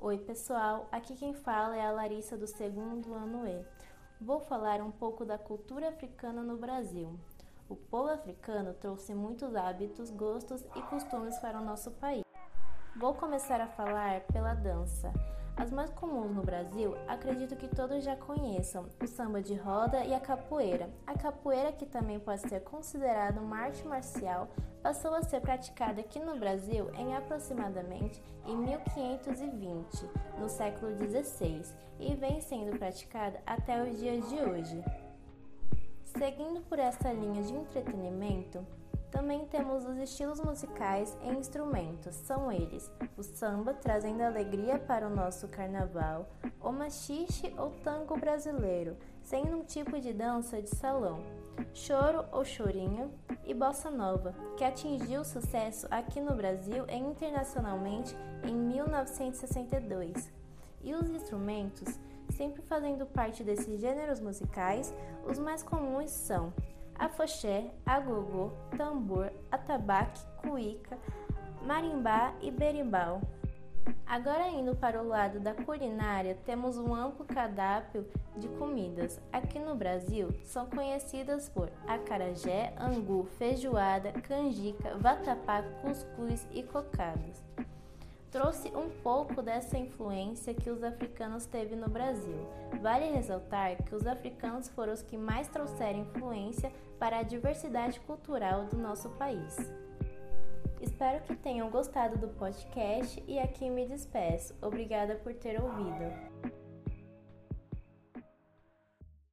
Oi, pessoal. Aqui quem fala é a Larissa do segundo ano E. Vou falar um pouco da cultura africana no Brasil. O povo africano trouxe muitos hábitos, gostos e costumes para o nosso país. Vou começar a falar pela dança. As mais comuns no Brasil, acredito que todos já conheçam: o samba de roda e a capoeira. A capoeira, que também pode ser considerada uma arte marcial, passou a ser praticada aqui no Brasil em aproximadamente em 1520, no século XVI, e vem sendo praticada até os dias de hoje. Seguindo por essa linha de entretenimento, também temos os estilos musicais e instrumentos, são eles: o samba, trazendo alegria para o nosso carnaval, o machixe ou tango brasileiro, sendo um tipo de dança de salão, choro ou chorinho e bossa nova, que atingiu sucesso aqui no Brasil e internacionalmente em 1962. E os instrumentos, sempre fazendo parte desses gêneros musicais, os mais comuns são afoxé, agogô, tambor, atabaque, cuíca, marimbá e berimbau. Agora indo para o lado da culinária, temos um amplo cardápio de comidas. Aqui no Brasil, são conhecidas por acarajé, angu, feijoada, canjica, vatapá, cuscuz e cocadas trouxe um pouco dessa influência que os africanos teve no Brasil. Vale ressaltar que os africanos foram os que mais trouxeram influência para a diversidade cultural do nosso país. Espero que tenham gostado do podcast e aqui me despeço. Obrigada por ter ouvido.